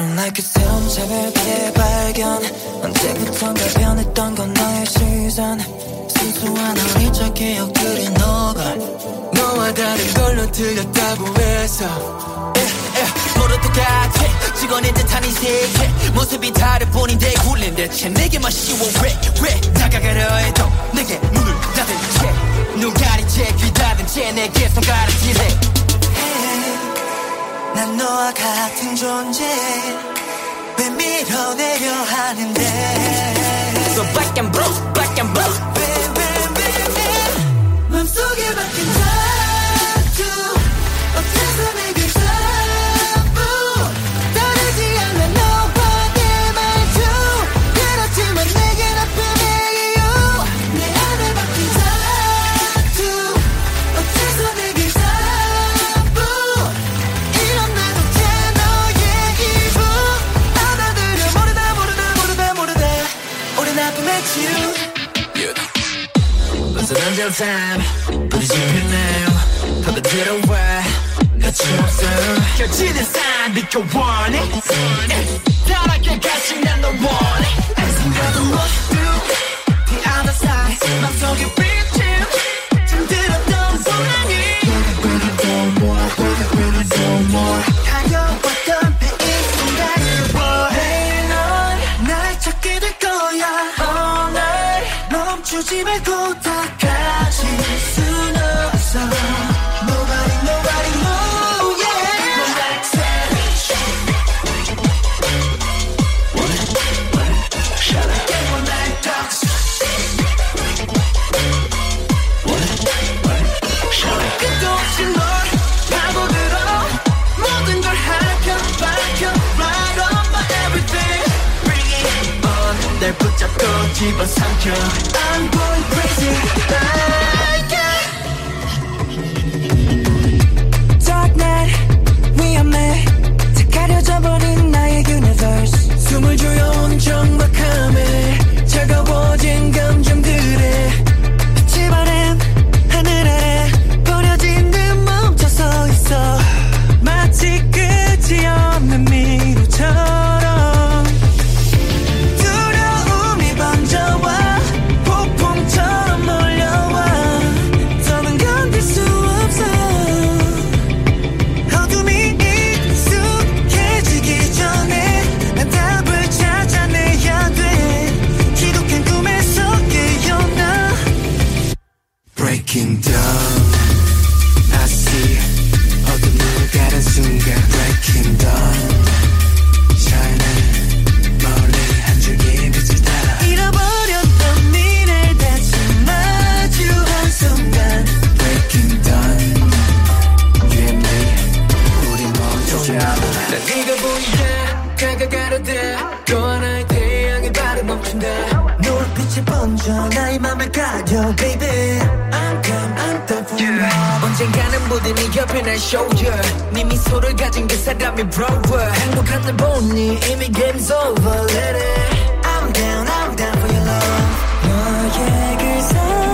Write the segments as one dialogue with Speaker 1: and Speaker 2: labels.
Speaker 1: Don't like 그 새로운 새벽의 발견. 언제부턴가 변했던 건 너의 시선. 순수한 어린 적 기억들이 녹아 너와 다른 걸로 들렸다고 해서. yeah. 모두 똑같아 직원인 듯한 이 세계. 모습이 다를 뿐인데 굴린 대체 내게만 쉬워. 왜왜 다가가려 해도 내게 문을 닫은 채 눈 가린 채귀 닫은 채 내게 손가락질해 난 너와 같은 존재 왜 밀어내려 하는데 So black and blue, black and blue
Speaker 2: 벗어난 저 time 부딪힌 내 더더 들어와 같이 없어 켜지는 sign 비켜원해. 타락해 같이 난너 원해.
Speaker 1: 생각도 못도 The other side 맘속에 멈추지 말고 다 같이 순 없어 집어삼켜 I'm going crazy like 노을빛이 번져 나의 맘을 가려 baby I'm come I'm done for you
Speaker 2: 언젠가는 모든 네 옆에 날 shoulder 네 미소를 가진 그 사람이 brower 행복한 날 보니 이미 game's over let it
Speaker 1: I'm down I'm down for your love 너의 그 사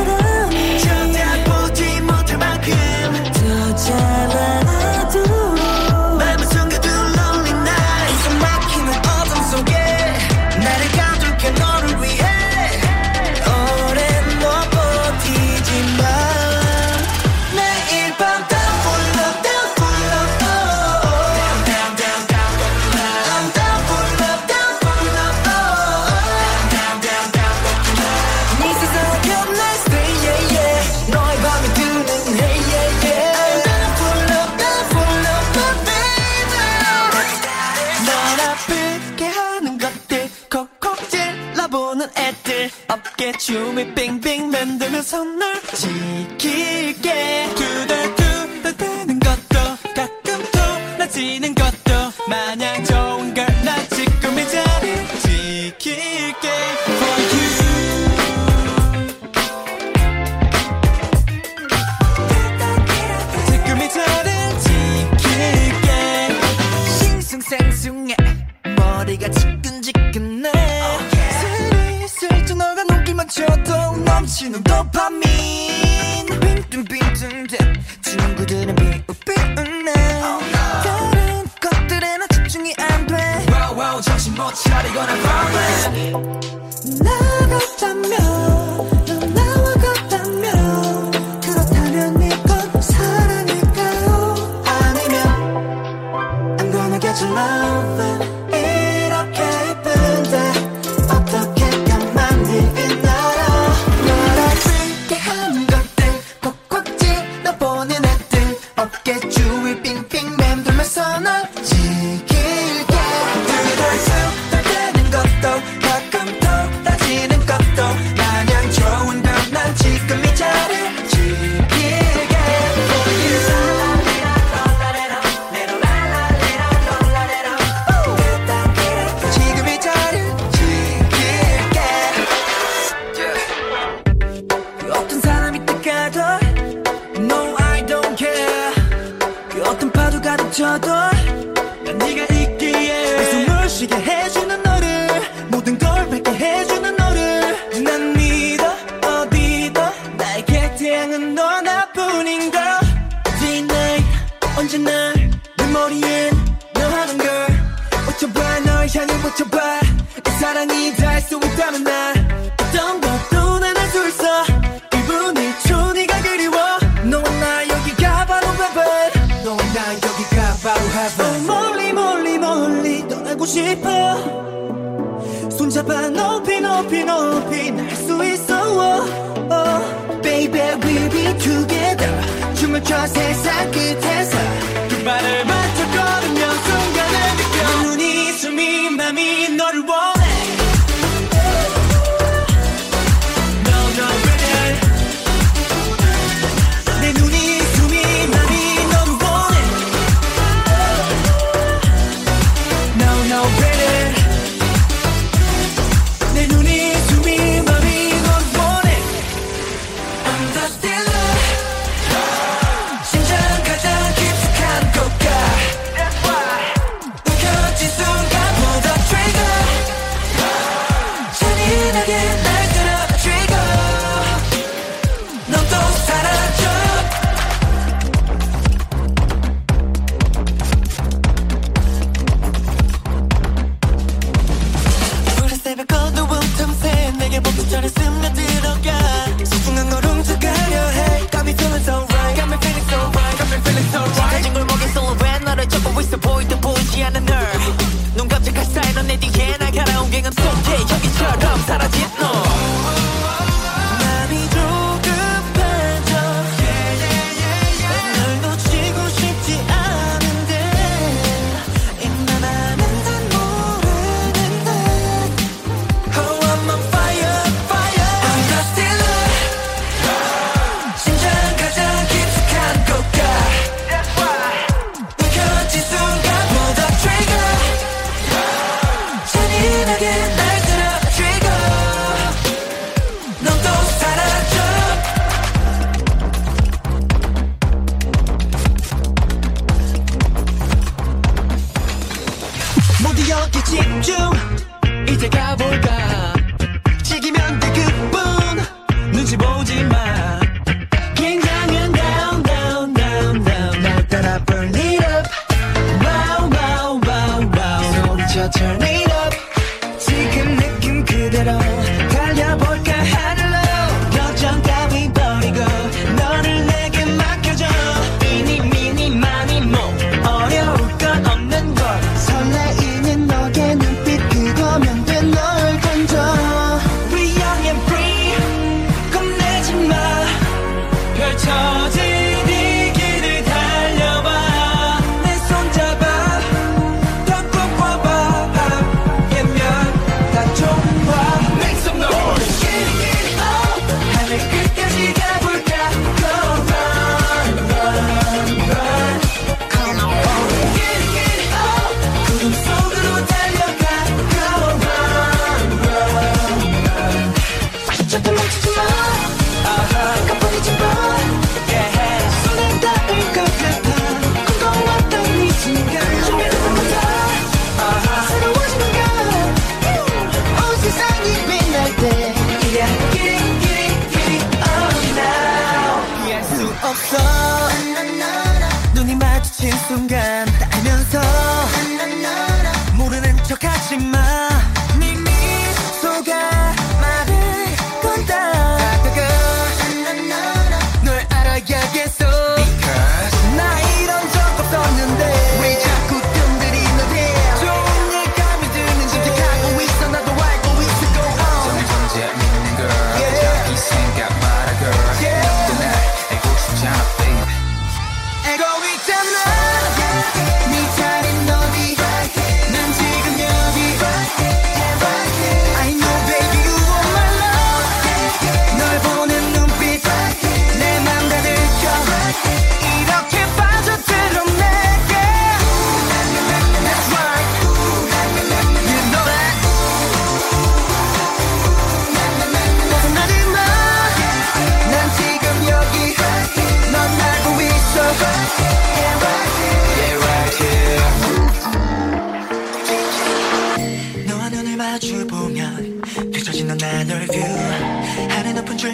Speaker 1: 싶어. 손잡아 높이 높이 높이 날 수 있어. Oh, oh. Baby we'll be together. 춤을 춰 세상 끝에서. 그 발을 맞춰 걸으면 순간을 느껴. 내 눈이 숨이 맘이 너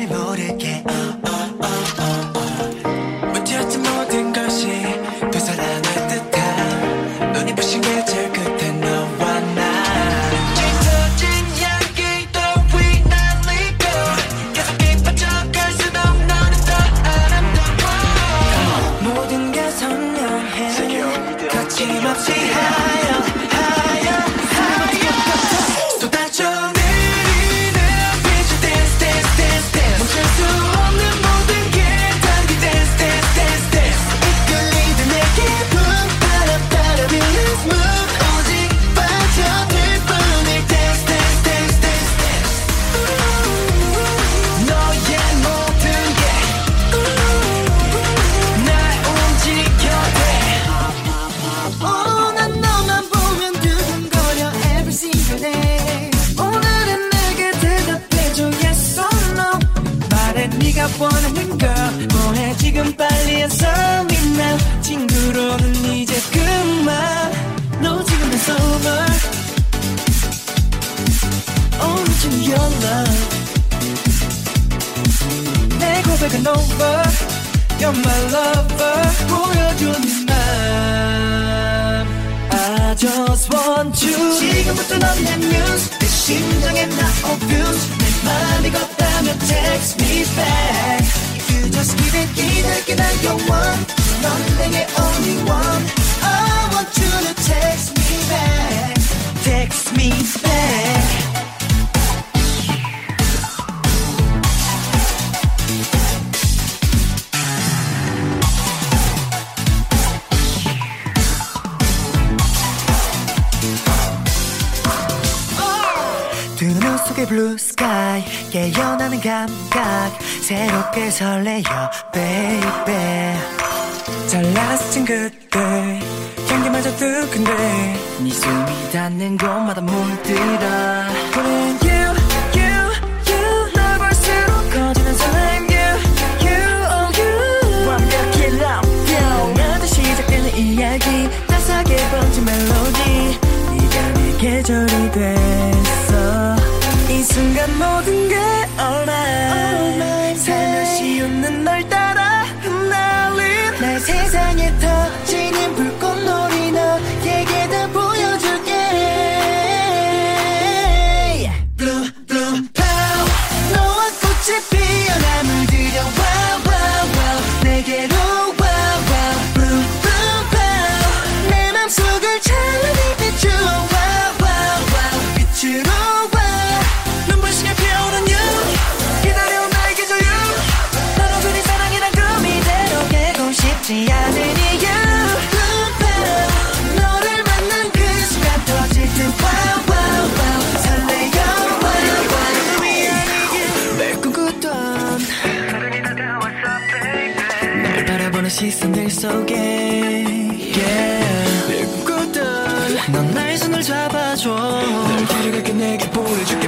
Speaker 1: 머리 지켜보는 걸 뭐해 지금 빨리 해서 믿나 친구로는 이제 그만 너 지금 it's over Only to your love 내 고백은 over You're my lover 보여줘 네맘 I just want you 지금부터 넌내 muse 내 심장에 나 obuse 내 맘이 걷다 time text me
Speaker 3: back. If you just give it, give it, give it your one. 넌
Speaker 1: 내게 감각 새롭게 설레요 baby. 잘났은 그때 향기마저 뜨끈데. 네 숨이 닿는 곳마다 물들어. 보낸 you you you. 널 볼수록 커지는 설렘 you you oh you. 완벽히 love you. 나도 시작되는 이야기. 따스하게 번진 멜로디. 네가 내 계절이 됐어. 이 순간 see 속에 yeah. 내 꿈꿨던 넌
Speaker 2: 나의 손을 잡아줘 날 데려갈게 내게 보여줄게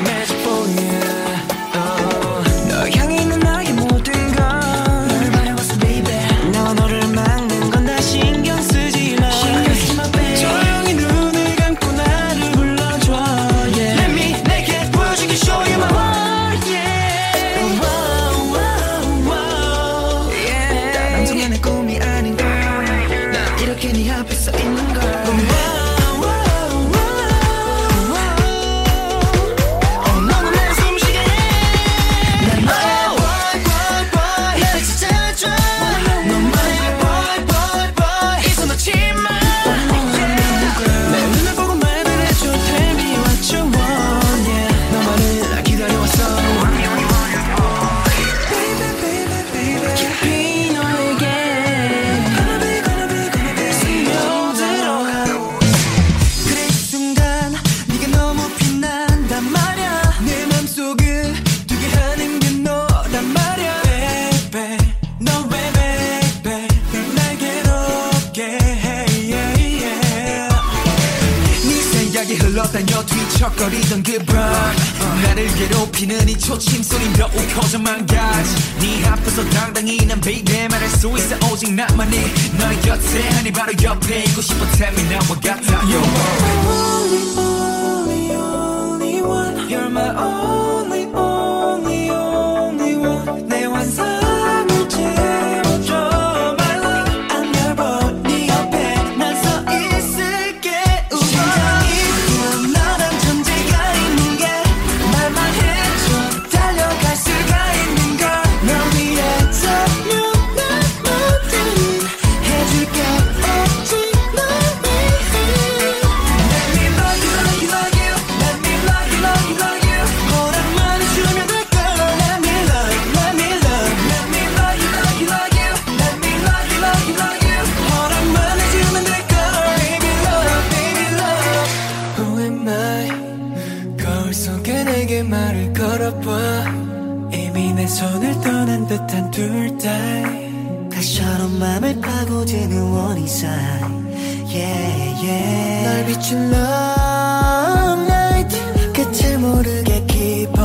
Speaker 2: 흘러다녀 뒤척거리던 그 밤 나를 괴롭히는 이 초침소리 더욱 커져만 가지 네 앞에서 당당히 난 baby 말할 수 있어. 오직 나만이 너의 곁에 아니 바로 옆에 있고 싶어. Tell me 나와 같아 You're my only only only one. You're my only my 거울 속에 내게 말을 걸어봐. 이미 내 손을 떠난 듯한 둘달
Speaker 1: 다처럼 맘을 파고드는 원인 사이 yeah, yeah.
Speaker 2: 날 비춘 love night. 끝을 모르게 깊어